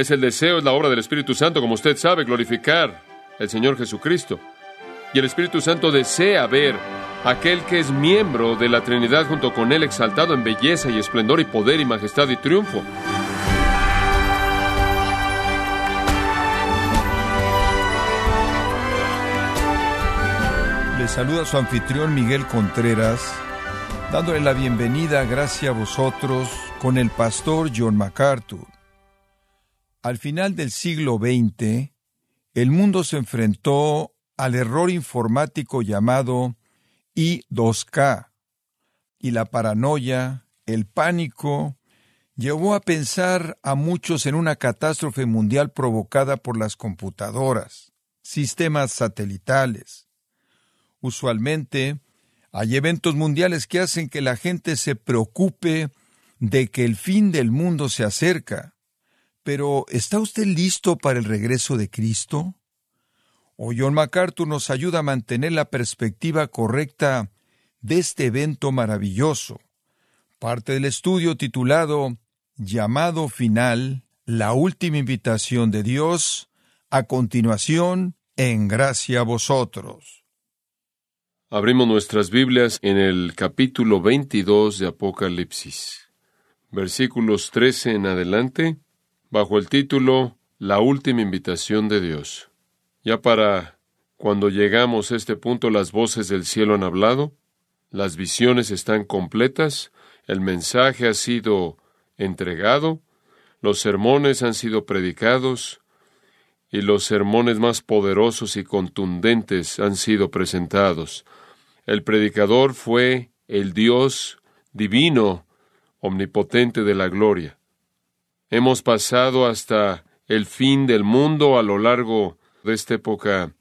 Es el deseo, es la obra del Espíritu Santo, como usted sabe, glorificar al Señor Jesucristo. Y el Espíritu Santo desea ver aquel que es miembro de la Trinidad junto con Él exaltado en belleza y esplendor y poder y majestad y triunfo. Le saluda su anfitrión Miguel Contreras, dándole la bienvenida, gracias a vosotros, con el pastor John MacArthur. Al final del siglo XX, el mundo se enfrentó al error informático llamado I2K, y la paranoia, el pánico, llevó a pensar a muchos en una catástrofe mundial provocada por las computadoras, sistemas satelitales. Usualmente, hay eventos mundiales que hacen que la gente se preocupe de que el fin del mundo se acerca. Pero, ¿está usted listo para el regreso de Cristo? O John MacArthur nos ayuda a mantener la perspectiva correcta de este evento maravilloso. Parte del estudio titulado Llamado Final, la última invitación de Dios, a continuación, en gracia a vosotros. Abrimos nuestras Biblias en el capítulo 22 de Apocalipsis, versículos 13 en adelante, bajo el título La última invitación de Dios. Ya para cuando llegamos a este punto las voces del cielo han hablado, las visiones están completas, el mensaje ha sido entregado, los sermones han sido predicados, y los sermones más poderosos y contundentes han sido presentados. El predicador fue el Dios divino, omnipotente de la gloria. Hemos pasado hasta el fin del mundo a lo largo de esta época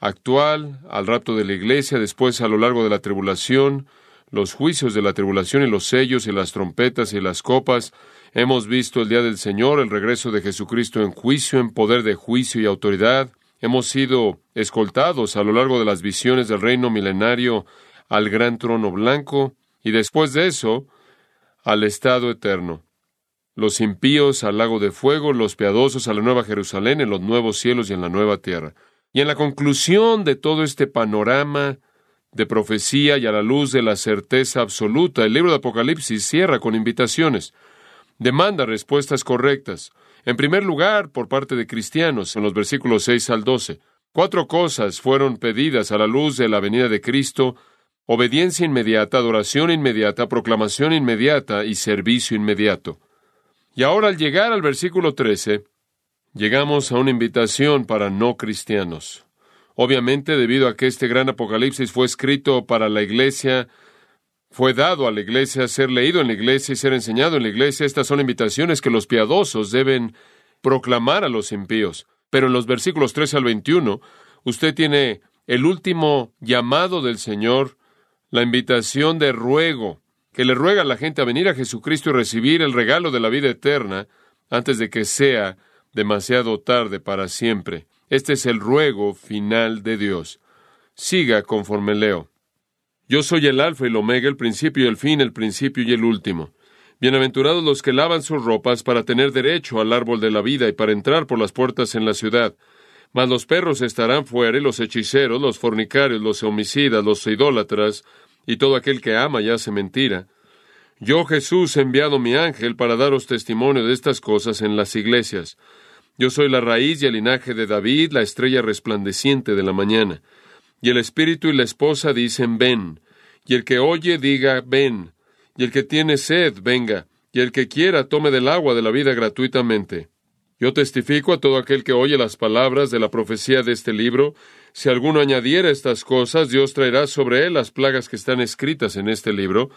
actual, al rapto de la iglesia, después a lo largo de la tribulación, los juicios de la tribulación y los sellos y las trompetas y las copas. Hemos visto el día del Señor, el regreso de Jesucristo en juicio, en poder de juicio y autoridad. Hemos sido escoltados a lo largo de las visiones del reino milenario al gran trono blanco y después de eso al estado eterno. Los impíos al lago de fuego, los piadosos a la nueva Jerusalén, en los nuevos cielos y en la nueva tierra. Y en la conclusión de todo este panorama de profecía y a la luz de la certeza absoluta, el libro de Apocalipsis cierra con invitaciones. Demanda respuestas correctas. En primer lugar, por parte de cristianos, en los versículos 6 al 12. Cuatro cosas fueron pedidas a la luz de la venida de Cristo obediencia inmediata, adoración inmediata, proclamación inmediata y servicio inmediato. Y ahora al llegar al versículo 13, llegamos a una invitación para no cristianos. Obviamente, debido a que este gran apocalipsis fue escrito para la iglesia, fue dado a la iglesia ser leído en la iglesia y ser enseñado en la iglesia, estas son invitaciones que los piadosos deben proclamar a los impíos. Pero en los versículos 13 al 21, usted tiene el último llamado del Señor, la invitación de ruego, que le ruega a la gente a venir a Jesucristo y recibir el regalo de la vida eterna antes de que sea demasiado tarde para siempre. Este es el ruego final de Dios. Siga conforme leo. Yo soy el alfa y el omega, el principio y el fin, el principio y el último. Bienaventurados los que lavan sus ropas para tener derecho al árbol de la vida y para entrar por las puertas en la ciudad. Mas los perros estarán fuera y los hechiceros, los fornicarios, los homicidas, los idólatras y todo aquel que ama y hace mentira. Yo Jesús he enviado mi ángel para daros testimonio de estas cosas en las iglesias. Yo soy la raíz y el linaje de David, la estrella resplandeciente de la mañana. Y el espíritu y la esposa dicen ven, y el que oye diga ven, y el que tiene sed venga, y el que quiera tome del agua de la vida gratuitamente. Yo testifico a todo aquel que oye las palabras de la profecía de este libro, si alguno añadiera estas cosas, Dios traerá sobre él las plagas que están escritas en este libro,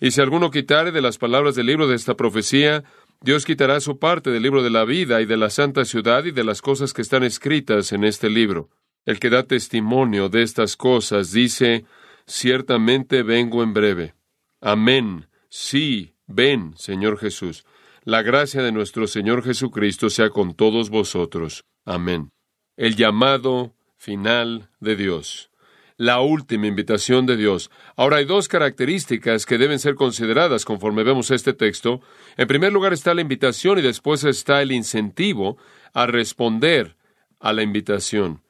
y si alguno quitare de las palabras del libro de esta profecía, Dios quitará su parte del libro de la vida y de la santa ciudad y de las cosas que están escritas en este libro. El que da testimonio de estas cosas dice, ciertamente vengo en breve. Amén. Sí, ven, Señor Jesús. La gracia de nuestro Señor Jesucristo sea con todos vosotros. Amén. El llamado final de Dios. la última invitación de Dios. Ahora hay dos características que deben ser consideradas conforme vemos este texto. En primer lugar está la invitación y después está el incentivo a responder a la invitación.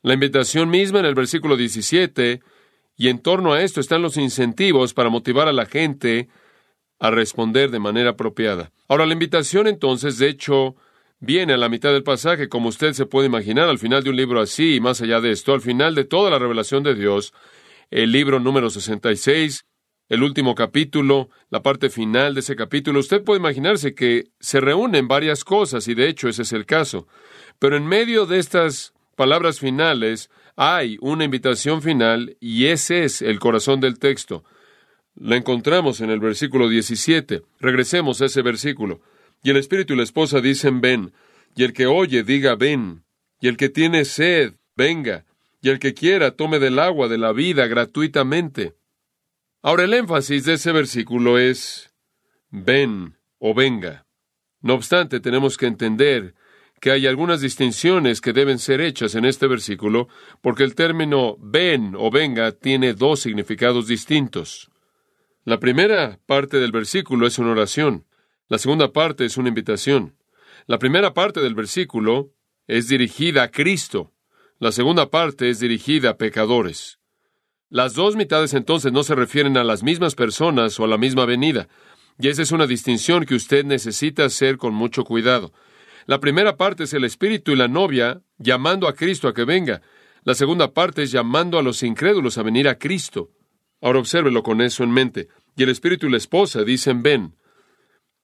La invitación misma en el versículo 17 y en torno a esto están los incentivos para motivar a la gente a responder de manera apropiada. Ahora, la invitación entonces, de hecho, viene a la mitad del pasaje, como usted se puede imaginar, al final de un libro así, y más allá de esto, al final de toda la revelación de Dios, el libro número 66, el último capítulo, la parte final de ese capítulo, usted puede imaginarse que se reúnen varias cosas, y de hecho ese es el caso. Pero en medio de estas palabras finales hay una invitación final, y ese es el corazón del texto. La encontramos en el versículo 17. Regresemos a ese versículo. Y el espíritu y la esposa dicen ven, y el que oye diga ven, y el que tiene sed, venga, y el que quiera tome del agua de la vida gratuitamente. Ahora el énfasis de ese versículo es ven o venga. No obstante, tenemos que entender que hay algunas distinciones que deben ser hechas en este versículo, porque el término ven o venga tiene dos significados distintos. La primera parte del versículo es una oración. La segunda parte es una invitación. La primera parte del versículo es dirigida a Cristo. La segunda parte es dirigida a pecadores. Las dos mitades entonces no se refieren a las mismas personas o a la misma venida. Y esa es una distinción que usted necesita hacer con mucho cuidado. La primera parte es el Espíritu y la novia llamando a Cristo a que venga. La segunda parte es llamando a los incrédulos a venir a Cristo. Ahora obsérvelo con eso en mente. Y el Espíritu y la esposa dicen ven.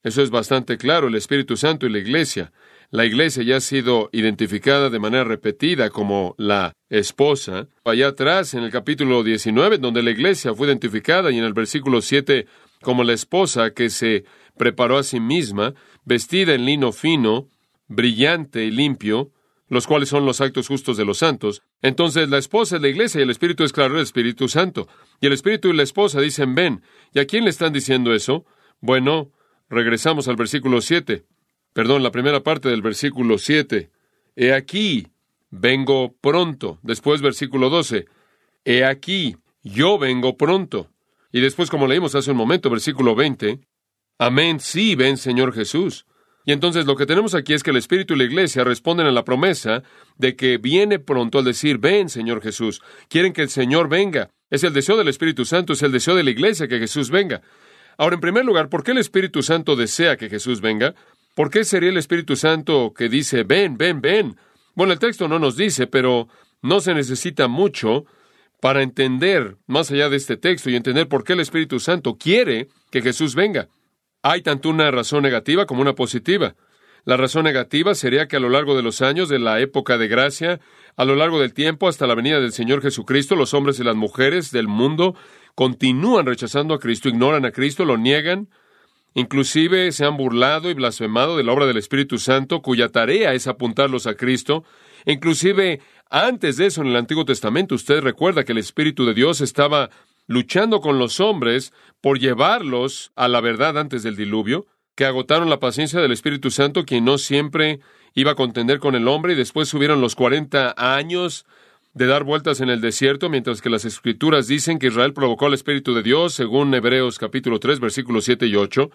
Eso es bastante claro, el Espíritu Santo y la Iglesia. La Iglesia ya ha sido identificada de manera repetida como la esposa. Allá atrás, en el capítulo 19, donde la Iglesia fue identificada, y en el versículo 7, como la esposa que se preparó a sí misma, vestida en lino fino, brillante y limpio, los cuales son los actos justos de los santos. Entonces la esposa es la iglesia y el Espíritu es claro el Espíritu Santo. Y el Espíritu y la esposa dicen ven. ¿Y a quién le están diciendo eso? Bueno, Regresamos al versículo 7. Perdón, la primera parte del versículo 7. He aquí, vengo pronto. Después versículo 12. He aquí, yo vengo pronto. Y después, como leímos hace un momento, versículo 20. Amén, sí, ven Señor Jesús. Y entonces lo que tenemos aquí es que el Espíritu y la Iglesia responden a la promesa de que viene pronto al decir, ven Señor Jesús. Quieren que el Señor venga. Es el deseo del Espíritu Santo, es el deseo de la Iglesia que Jesús venga. Ahora, en primer lugar, ¿por qué el Espíritu Santo desea que Jesús venga? ¿Por qué sería el Espíritu Santo que dice, ven, ven, ven? Bueno, el texto no nos dice, pero no se necesita mucho para entender más allá de este texto y entender por qué el Espíritu Santo quiere que Jesús venga. Hay tanto una razón negativa como una positiva. La razón negativa sería que a lo largo de los años de la época de gracia, a lo largo del tiempo hasta la venida del Señor Jesucristo, los hombres y las mujeres del mundo continúan rechazando a Cristo, ignoran a Cristo, lo niegan, inclusive se han burlado y blasfemado de la obra del Espíritu Santo, cuya tarea es apuntarlos a Cristo. Inclusive antes de eso, en el Antiguo Testamento, usted recuerda que el Espíritu de Dios estaba luchando con los hombres por llevarlos a la verdad antes del diluvio, que agotaron la paciencia del Espíritu Santo, quien no siempre iba a contender con el hombre, y después subieron los cuarenta años de dar vueltas en el desierto, mientras que las escrituras dicen que Israel provocó al Espíritu de Dios, según Hebreos capítulo 3, versículos 7 y 8.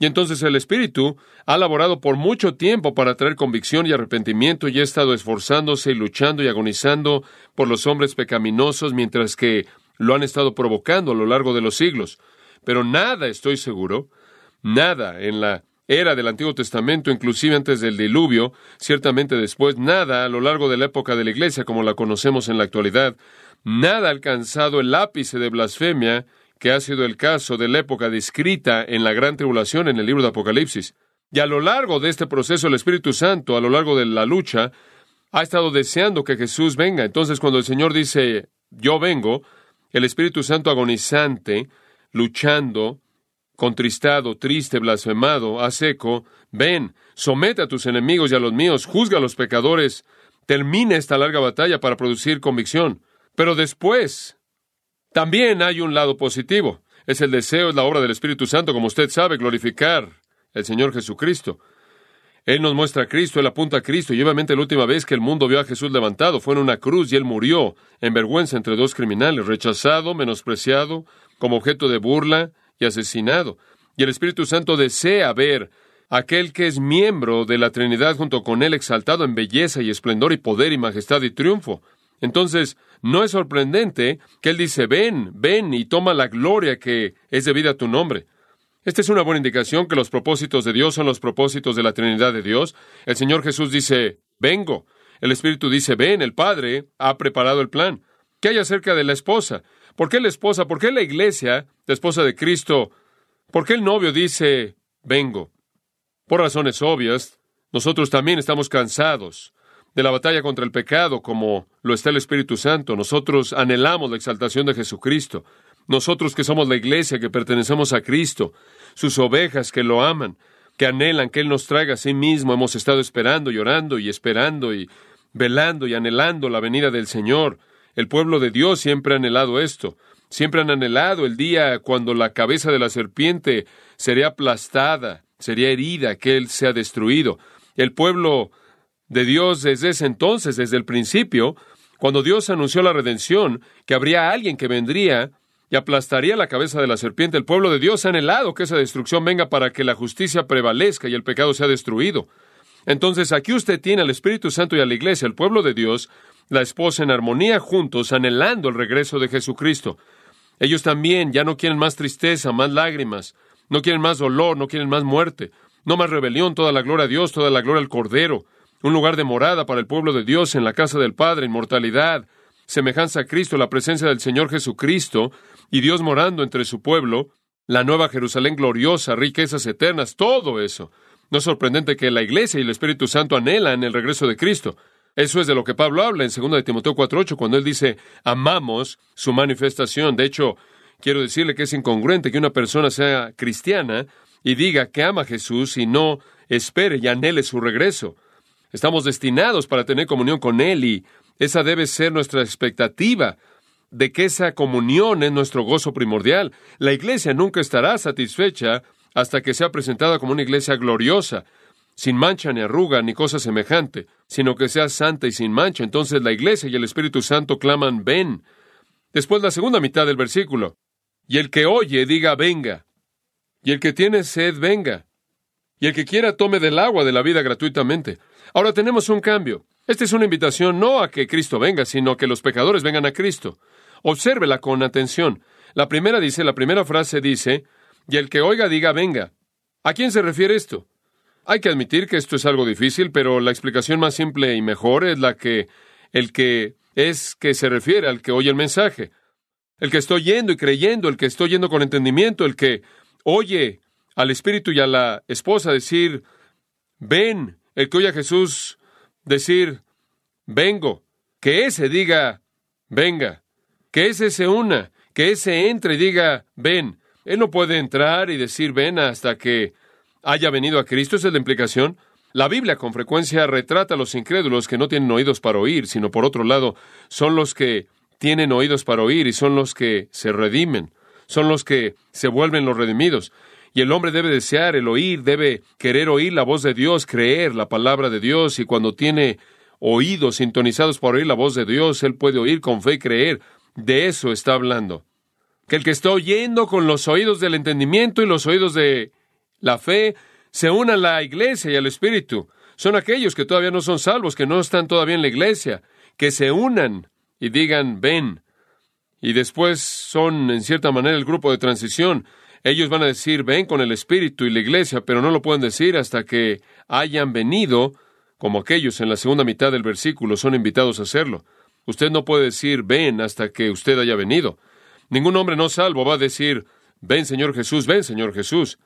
Y entonces el Espíritu ha laborado por mucho tiempo para traer convicción y arrepentimiento y ha estado esforzándose y luchando y agonizando por los hombres pecaminosos mientras que lo han estado provocando a lo largo de los siglos. Pero nada, estoy seguro, nada en la era del Antiguo Testamento, inclusive antes del diluvio, ciertamente después, nada a lo largo de la época de la Iglesia como la conocemos en la actualidad, nada ha alcanzado el ápice de blasfemia que ha sido el caso de la época descrita en la gran tribulación en el libro de Apocalipsis. Y a lo largo de este proceso, el Espíritu Santo, a lo largo de la lucha, ha estado deseando que Jesús venga. Entonces, cuando el Señor dice, yo vengo, el Espíritu Santo agonizante, luchando, contristado, triste, blasfemado, a seco, ven, somete a tus enemigos y a los míos, juzga a los pecadores, termina esta larga batalla para producir convicción. Pero después, también hay un lado positivo. Es el deseo, es la obra del Espíritu Santo, como usted sabe, glorificar al Señor Jesucristo. Él nos muestra a Cristo, Él apunta a Cristo, y obviamente la última vez que el mundo vio a Jesús levantado fue en una cruz y Él murió en vergüenza entre dos criminales, rechazado, menospreciado, como objeto de burla y asesinado. Y el Espíritu Santo desea ver aquel que es miembro de la Trinidad junto con Él exaltado en belleza y esplendor y poder y majestad y triunfo. Entonces, no es sorprendente que Él dice, ven, ven y toma la gloria que es debida a tu nombre. Esta es una buena indicación que los propósitos de Dios son los propósitos de la Trinidad de Dios. El Señor Jesús dice, vengo. El Espíritu dice, ven, el Padre ha preparado el plan. ¿Qué hay acerca de la esposa? ¿Por qué la esposa? ¿Por qué la iglesia, la esposa de Cristo? ¿Por qué el novio dice, vengo? Por razones obvias, nosotros también estamos cansados de la batalla contra el pecado como lo está el Espíritu Santo. Nosotros anhelamos la exaltación de Jesucristo. Nosotros que somos la iglesia, que pertenecemos a Cristo, sus ovejas que lo aman, que anhelan que Él nos traiga a sí mismo, hemos estado esperando, llorando y esperando y velando y anhelando la venida del Señor. El pueblo de Dios siempre ha anhelado esto. Siempre han anhelado el día cuando la cabeza de la serpiente sería aplastada, sería herida, que Él sea destruido. El pueblo de Dios desde ese entonces, desde el principio, cuando Dios anunció la redención, que habría alguien que vendría y aplastaría la cabeza de la serpiente. El pueblo de Dios ha anhelado que esa destrucción venga para que la justicia prevalezca y el pecado sea destruido. Entonces aquí usted tiene al Espíritu Santo y a la Iglesia, el pueblo de Dios, la esposa en armonía juntos, anhelando el regreso de Jesucristo. Ellos también ya no quieren más tristeza, más lágrimas, no quieren más dolor, no quieren más muerte, no más rebelión, toda la gloria a Dios, toda la gloria al Cordero, un lugar de morada para el pueblo de Dios en la casa del Padre, inmortalidad, semejanza a Cristo, la presencia del Señor Jesucristo, y Dios morando entre su pueblo, la nueva Jerusalén gloriosa, riquezas eternas, todo eso. No es sorprendente que la Iglesia y el Espíritu Santo anhelan el regreso de Cristo. Eso es de lo que Pablo habla en 2 de Timoteo 4:8 cuando él dice, "Amamos su manifestación." De hecho, quiero decirle que es incongruente que una persona sea cristiana y diga que ama a Jesús y no espere y anhele su regreso. Estamos destinados para tener comunión con él y esa debe ser nuestra expectativa de que esa comunión es nuestro gozo primordial. La iglesia nunca estará satisfecha hasta que sea presentada como una iglesia gloriosa, sin mancha ni arruga ni cosa semejante, sino que sea santa y sin mancha. Entonces la iglesia y el Espíritu Santo claman, ven. Después la segunda mitad del versículo. Y el que oye diga, venga. Y el que tiene sed, venga. Y el que quiera tome del agua de la vida gratuitamente. Ahora tenemos un cambio. Esta es una invitación no a que Cristo venga, sino a que los pecadores vengan a Cristo. Obsérvela con atención. La primera dice, la primera frase dice, y el que oiga diga venga. ¿A quién se refiere esto? Hay que admitir que esto es algo difícil, pero la explicación más simple y mejor es la que el que es que se refiere al que oye el mensaje. El que está oyendo y creyendo, el que está oyendo con entendimiento, el que oye al Espíritu y a la esposa decir, ven, el que oye a Jesús decir, vengo, que ese diga, venga que ese se una, que ese entre y diga, ven. Él no puede entrar y decir, ven hasta que haya venido a Cristo, esa es la implicación. La Biblia con frecuencia retrata a los incrédulos que no tienen oídos para oír, sino por otro lado, son los que tienen oídos para oír y son los que se redimen, son los que se vuelven los redimidos. Y el hombre debe desear el oír, debe querer oír la voz de Dios, creer la palabra de Dios, y cuando tiene oídos sintonizados para oír la voz de Dios, él puede oír con fe y creer. De eso está hablando. Que el que está oyendo con los oídos del entendimiento y los oídos de la fe se una a la iglesia y al Espíritu. Son aquellos que todavía no son salvos, que no están todavía en la iglesia, que se unan y digan, ven. Y después son, en cierta manera, el grupo de transición. Ellos van a decir, ven con el Espíritu y la iglesia, pero no lo pueden decir hasta que hayan venido, como aquellos en la segunda mitad del versículo son invitados a hacerlo. Usted no puede decir ven hasta que usted haya venido. Ningún hombre no salvo va a decir ven Señor Jesús, ven Señor Jesús.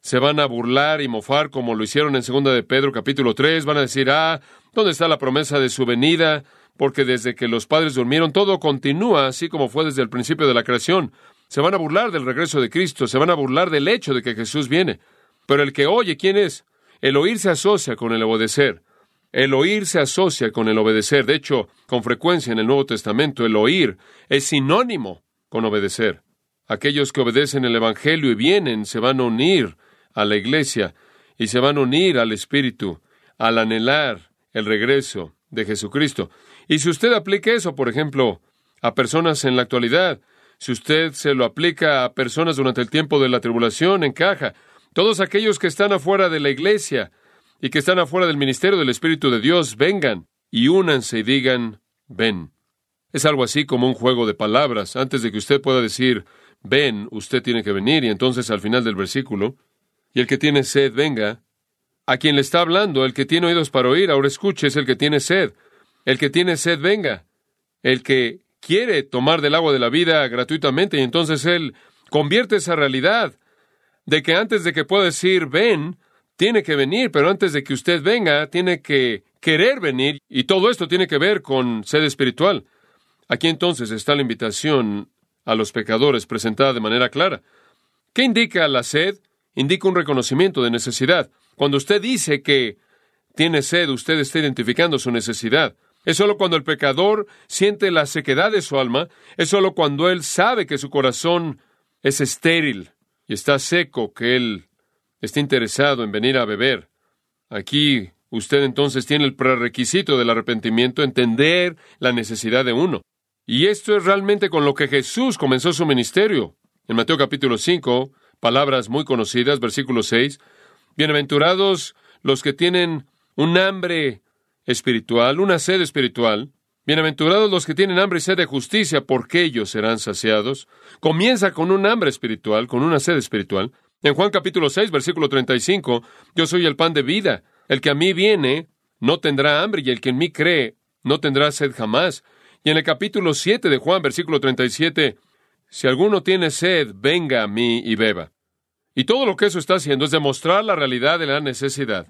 Se van a burlar y mofar como lo hicieron en segunda de Pedro capítulo 3, van a decir, "Ah, ¿dónde está la promesa de su venida?" Porque desde que los padres durmieron todo continúa así como fue desde el principio de la creación. Se van a burlar del regreso de Cristo, se van a burlar del hecho de que Jesús viene. Pero el que oye, ¿quién es? El oír se asocia con el obedecer. El oír se asocia con el obedecer. De hecho, con frecuencia en el Nuevo Testamento, el oír es sinónimo con obedecer. Aquellos que obedecen el Evangelio y vienen se van a unir a la iglesia y se van a unir al Espíritu al anhelar el regreso de Jesucristo. Y si usted aplica eso, por ejemplo, a personas en la actualidad, si usted se lo aplica a personas durante el tiempo de la tribulación, encaja. Todos aquellos que están afuera de la iglesia y que están afuera del ministerio del Espíritu de Dios, vengan y únanse y digan, ven. Es algo así como un juego de palabras. Antes de que usted pueda decir, ven, usted tiene que venir. Y entonces al final del versículo, y el que tiene sed, venga. A quien le está hablando, el que tiene oídos para oír, ahora escuche, es el que tiene sed. El que tiene sed, venga. El que quiere tomar del agua de la vida gratuitamente, y entonces él convierte esa realidad de que antes de que pueda decir ven, tiene que venir, pero antes de que usted venga, tiene que querer venir, y todo esto tiene que ver con sed espiritual. Aquí entonces está la invitación a los pecadores presentada de manera clara. ¿Qué indica la sed? Indica un reconocimiento de necesidad. Cuando usted dice que tiene sed, usted está identificando su necesidad. Es solo cuando el pecador siente la sequedad de su alma, es solo cuando él sabe que su corazón es estéril y está seco que él está interesado en venir a beber. Aquí usted entonces tiene el prerequisito del arrepentimiento, entender la necesidad de uno. Y esto es realmente con lo que Jesús comenzó su ministerio. En Mateo capítulo 5, palabras muy conocidas, versículo 6, Bienaventurados los que tienen un hambre espiritual, una sed espiritual. Bienaventurados los que tienen hambre y sed de justicia, porque ellos serán saciados. Comienza con un hambre espiritual, con una sed espiritual. En Juan capítulo 6, versículo 35, yo soy el pan de vida. El que a mí viene no tendrá hambre y el que en mí cree no tendrá sed jamás. Y en el capítulo 7 de Juan, versículo 37, si alguno tiene sed, venga a mí y beba. Y todo lo que eso está haciendo es demostrar la realidad de la necesidad.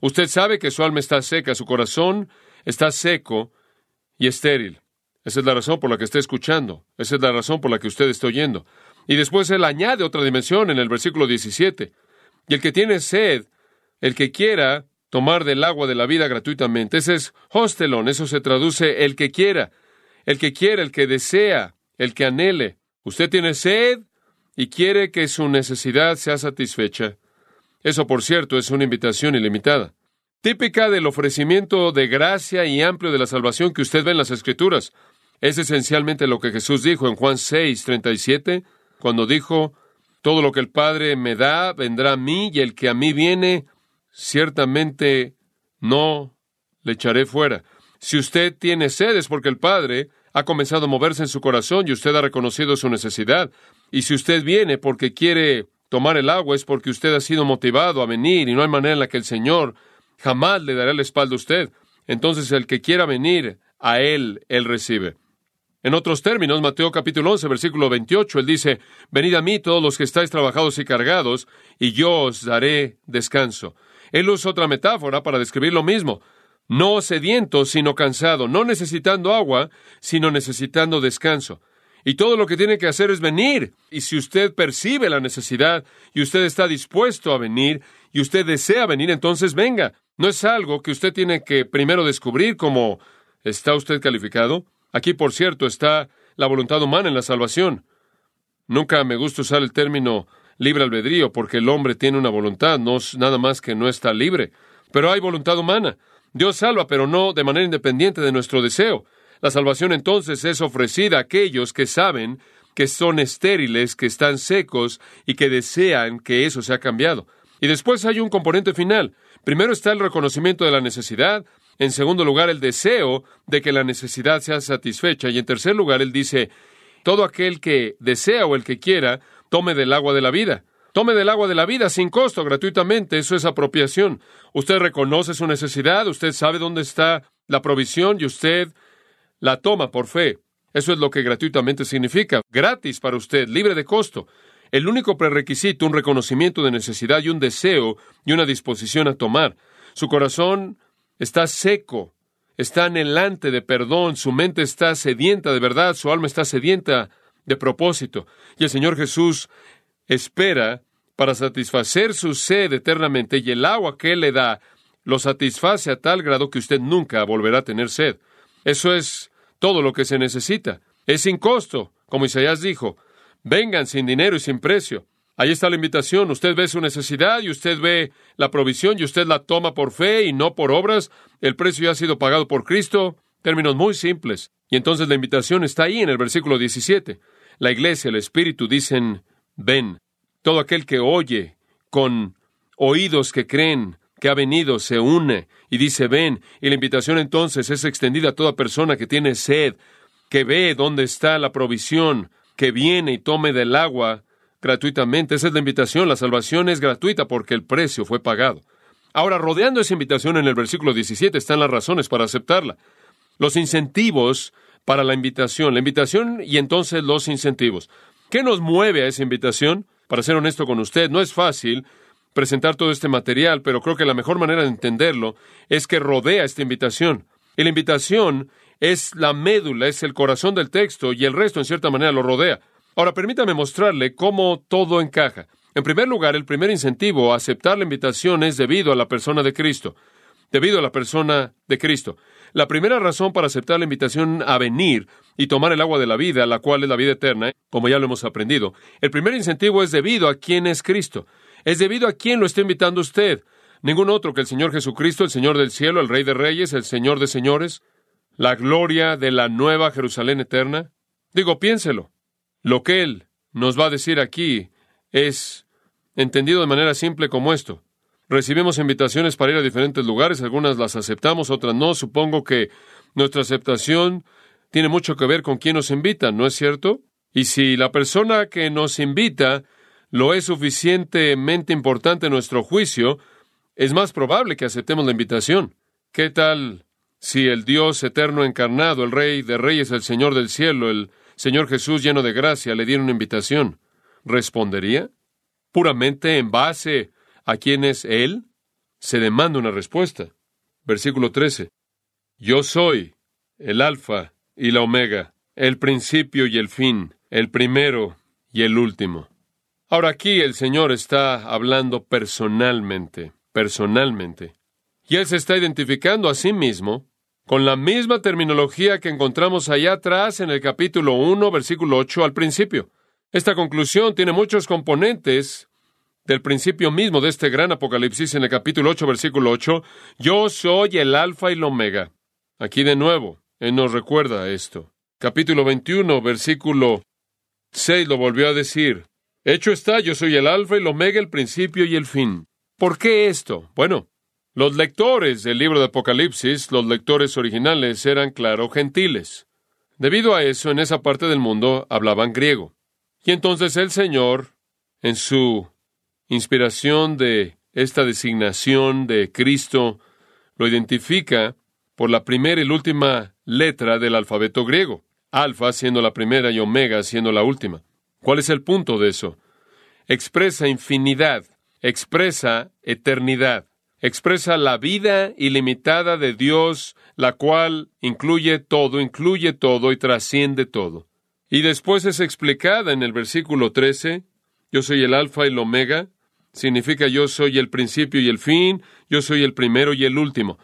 Usted sabe que su alma está seca, su corazón está seco y estéril. Esa es la razón por la que está escuchando. Esa es la razón por la que usted está oyendo. Y después él añade otra dimensión en el versículo 17. Y el que tiene sed, el que quiera, tomar del agua de la vida gratuitamente. Ese es hostelon, eso se traduce el que quiera, el que quiera, el que desea, el que anhele. Usted tiene sed y quiere que su necesidad sea satisfecha. Eso, por cierto, es una invitación ilimitada, típica del ofrecimiento de gracia y amplio de la salvación que usted ve en las Escrituras. Es esencialmente lo que Jesús dijo en Juan 6, 37, cuando dijo, Todo lo que el Padre me da vendrá a mí, y el que a mí viene, ciertamente no le echaré fuera. Si usted tiene sed es porque el Padre ha comenzado a moverse en su corazón y usted ha reconocido su necesidad. Y si usted viene porque quiere tomar el agua es porque usted ha sido motivado a venir y no hay manera en la que el Señor jamás le dará la espalda a usted. Entonces el que quiera venir a Él, Él recibe. En otros términos, Mateo capítulo 11, versículo 28, Él dice, Venid a mí todos los que estáis trabajados y cargados, y yo os daré descanso. Él usa otra metáfora para describir lo mismo. No sediento, sino cansado, no necesitando agua, sino necesitando descanso. Y todo lo que tiene que hacer es venir. Y si usted percibe la necesidad y usted está dispuesto a venir y usted desea venir, entonces venga. No es algo que usted tiene que primero descubrir como está usted calificado. Aquí, por cierto, está la voluntad humana en la salvación. Nunca me gusta usar el término libre albedrío, porque el hombre tiene una voluntad, no es nada más que no está libre. Pero hay voluntad humana. Dios salva, pero no de manera independiente de nuestro deseo. La salvación entonces es ofrecida a aquellos que saben que son estériles, que están secos y que desean que eso sea cambiado. Y después hay un componente final. Primero está el reconocimiento de la necesidad, en segundo lugar el deseo de que la necesidad sea satisfecha y en tercer lugar él dice, todo aquel que desea o el que quiera tome del agua de la vida. Tome del agua de la vida sin costo, gratuitamente. Eso es apropiación. Usted reconoce su necesidad, usted sabe dónde está la provisión y usted la toma por fe. Eso es lo que gratuitamente significa. Gratis para usted, libre de costo. El único prerequisito, un reconocimiento de necesidad y un deseo y una disposición a tomar. Su corazón está seco, está anhelante de perdón, su mente está sedienta de verdad, su alma está sedienta de propósito. Y el Señor Jesús espera para satisfacer su sed eternamente y el agua que Él le da lo satisface a tal grado que usted nunca volverá a tener sed. Eso es todo lo que se necesita. Es sin costo, como Isaías dijo. Vengan sin dinero y sin precio. Ahí está la invitación. Usted ve su necesidad y usted ve la provisión y usted la toma por fe y no por obras. El precio ya ha sido pagado por Cristo. Términos muy simples. Y entonces la invitación está ahí en el versículo 17. La iglesia, el Espíritu dicen, ven. Todo aquel que oye con oídos que creen que ha venido se une y dice, ven. Y la invitación entonces es extendida a toda persona que tiene sed, que ve dónde está la provisión, que viene y tome del agua gratuitamente. Esa es la invitación. La salvación es gratuita porque el precio fue pagado. Ahora, rodeando esa invitación en el versículo 17 están las razones para aceptarla. Los incentivos para la invitación. La invitación y entonces los incentivos. ¿Qué nos mueve a esa invitación? Para ser honesto con usted, no es fácil presentar todo este material, pero creo que la mejor manera de entenderlo es que rodea esta invitación. Y la invitación es la médula, es el corazón del texto y el resto en cierta manera lo rodea. Ahora permítame mostrarle cómo todo encaja. En primer lugar, el primer incentivo a aceptar la invitación es debido a la persona de Cristo. Debido a la persona de Cristo. La primera razón para aceptar la invitación a venir y tomar el agua de la vida, la cual es la vida eterna, como ya lo hemos aprendido, el primer incentivo es debido a quién es Cristo. Es debido a quién lo está invitando usted. Ningún otro que el Señor Jesucristo, el Señor del cielo, el Rey de Reyes, el Señor de Señores, la gloria de la nueva Jerusalén eterna. Digo, piénselo. Lo que Él nos va a decir aquí es entendido de manera simple como esto. Recibimos invitaciones para ir a diferentes lugares, algunas las aceptamos, otras no. Supongo que nuestra aceptación tiene mucho que ver con quién nos invita, ¿no es cierto? Y si la persona que nos invita lo es suficientemente importante en nuestro juicio, es más probable que aceptemos la invitación. ¿Qué tal si el Dios eterno encarnado, el Rey de Reyes, el Señor del cielo, el Señor Jesús lleno de gracia le diera una invitación, ¿respondería? Puramente en base a quién es Él, se demanda una respuesta. Versículo 13. Yo soy el Alfa y la Omega, el principio y el fin, el primero y el último. Ahora aquí el Señor está hablando personalmente, personalmente. Y Él se está identificando a sí mismo con la misma terminología que encontramos allá atrás en el capítulo 1, versículo 8 al principio. Esta conclusión tiene muchos componentes del principio mismo de este gran apocalipsis en el capítulo 8, versículo 8. Yo soy el alfa y el omega. Aquí de nuevo, Él nos recuerda esto. Capítulo 21, versículo 6 lo volvió a decir. Hecho está, yo soy el alfa y el omega, el principio y el fin. ¿Por qué esto? Bueno, los lectores del libro de Apocalipsis, los lectores originales, eran, claro, gentiles. Debido a eso, en esa parte del mundo hablaban griego. Y entonces el Señor, en su inspiración de esta designación de Cristo, lo identifica por la primera y la última letra del alfabeto griego, alfa siendo la primera y omega siendo la última. ¿Cuál es el punto de eso? Expresa infinidad, expresa eternidad expresa la vida ilimitada de Dios, la cual incluye todo, incluye todo y trasciende todo. Y después es explicada en el versículo 13, yo soy el alfa y el omega, significa yo soy el principio y el fin, yo soy el primero y el último.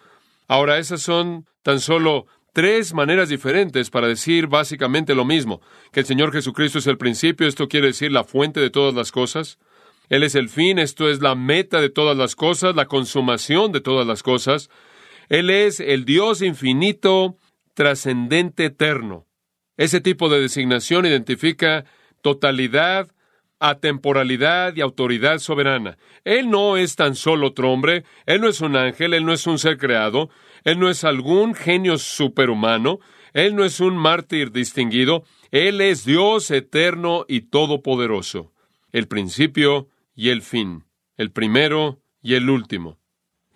Ahora, esas son tan solo tres maneras diferentes para decir básicamente lo mismo, que el Señor Jesucristo es el principio, esto quiere decir la fuente de todas las cosas, él es el fin, esto es la meta de todas las cosas, la consumación de todas las cosas. Él es el Dios infinito, trascendente, eterno. Ese tipo de designación identifica totalidad, atemporalidad y autoridad soberana. Él no es tan solo otro hombre, Él no es un ángel, Él no es un ser creado, Él no es algún genio superhumano, Él no es un mártir distinguido, Él es Dios eterno y todopoderoso, el principio, y el fin, el primero y el último.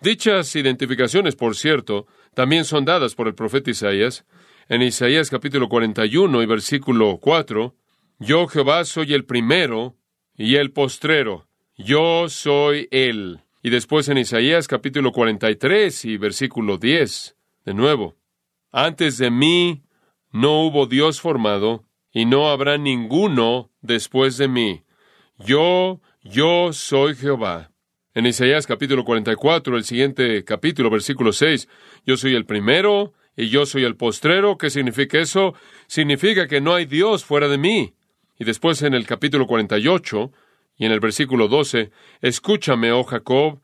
Dichas identificaciones, por cierto, también son dadas por el profeta Isaías. En Isaías capítulo 41 y versículo 4, Yo Jehová soy el primero y el postrero, yo soy él. Y después en Isaías capítulo 43 y versículo 10, de nuevo, Antes de mí no hubo Dios formado, y no habrá ninguno después de mí. Yo yo soy Jehová. En Isaías capítulo 44, el siguiente capítulo, versículo 6, yo soy el primero y yo soy el postrero. ¿Qué significa eso? Significa que no hay Dios fuera de mí. Y después en el capítulo 48, Y en el versículo 12, escúchame, oh Jacob,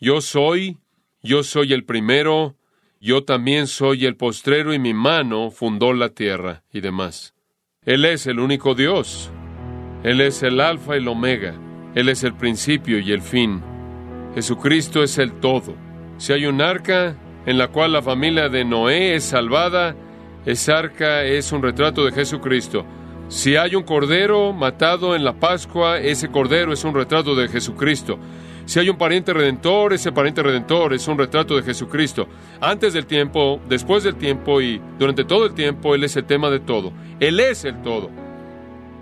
yo soy, yo soy el primero, yo también soy el postrero y mi mano fundó la tierra y demás. Él es el único Dios. Él es el alfa y el omega. Él es el principio y el fin. Jesucristo es el todo. Si hay un arca en la cual la familia de Noé es salvada, esa arca es un retrato de Jesucristo. Si hay un cordero matado en la Pascua, ese cordero es un retrato de Jesucristo. Si hay un pariente redentor, ese pariente redentor es un retrato de Jesucristo. Antes del tiempo, después del tiempo y durante todo el tiempo, Él es el tema de todo. Él es el todo.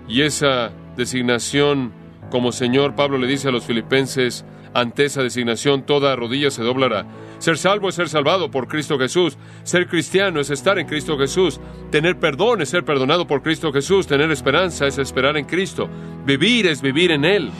Y esa designación, como Señor Pablo le dice a los filipenses, ante esa designación toda rodilla se doblará. Ser salvo es ser salvado por Cristo Jesús. Ser cristiano es estar en Cristo Jesús. Tener perdón es ser perdonado por Cristo Jesús. Tener esperanza es esperar en Cristo. Vivir es vivir en Él.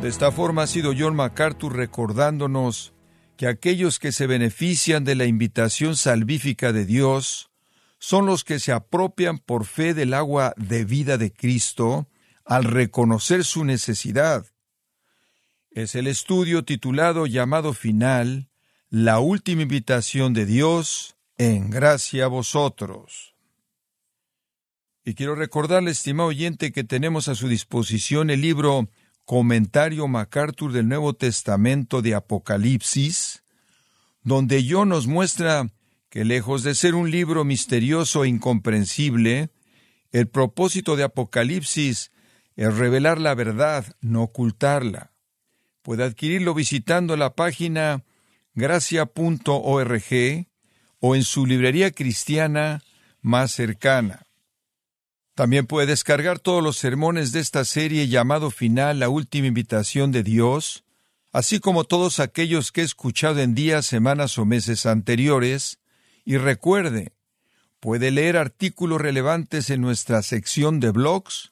De esta forma ha sido John MacArthur recordándonos que aquellos que se benefician de la invitación salvífica de Dios son los que se apropian por fe del agua de vida de Cristo al reconocer su necesidad. Es el estudio titulado llamado final, La última invitación de Dios en gracia a vosotros. Y quiero recordarle, estimado oyente, que tenemos a su disposición el libro Comentario MacArthur del Nuevo Testamento de Apocalipsis, donde John nos muestra que lejos de ser un libro misterioso e incomprensible, el propósito de Apocalipsis es revelar la verdad, no ocultarla. Puede adquirirlo visitando la página gracia.org o en su librería cristiana más cercana. También puede descargar todos los sermones de esta serie llamado Final, la última invitación de Dios, así como todos aquellos que he escuchado en días, semanas o meses anteriores, y recuerde, puede leer artículos relevantes en nuestra sección de blogs,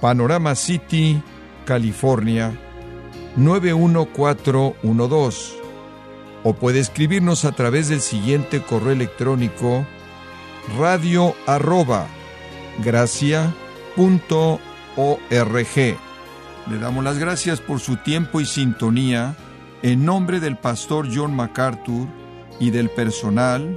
Panorama City, California 91412. O puede escribirnos a través del siguiente correo electrónico radio arroba le damos las gracias por su tiempo y sintonía en nombre del pastor John MacArthur y del personal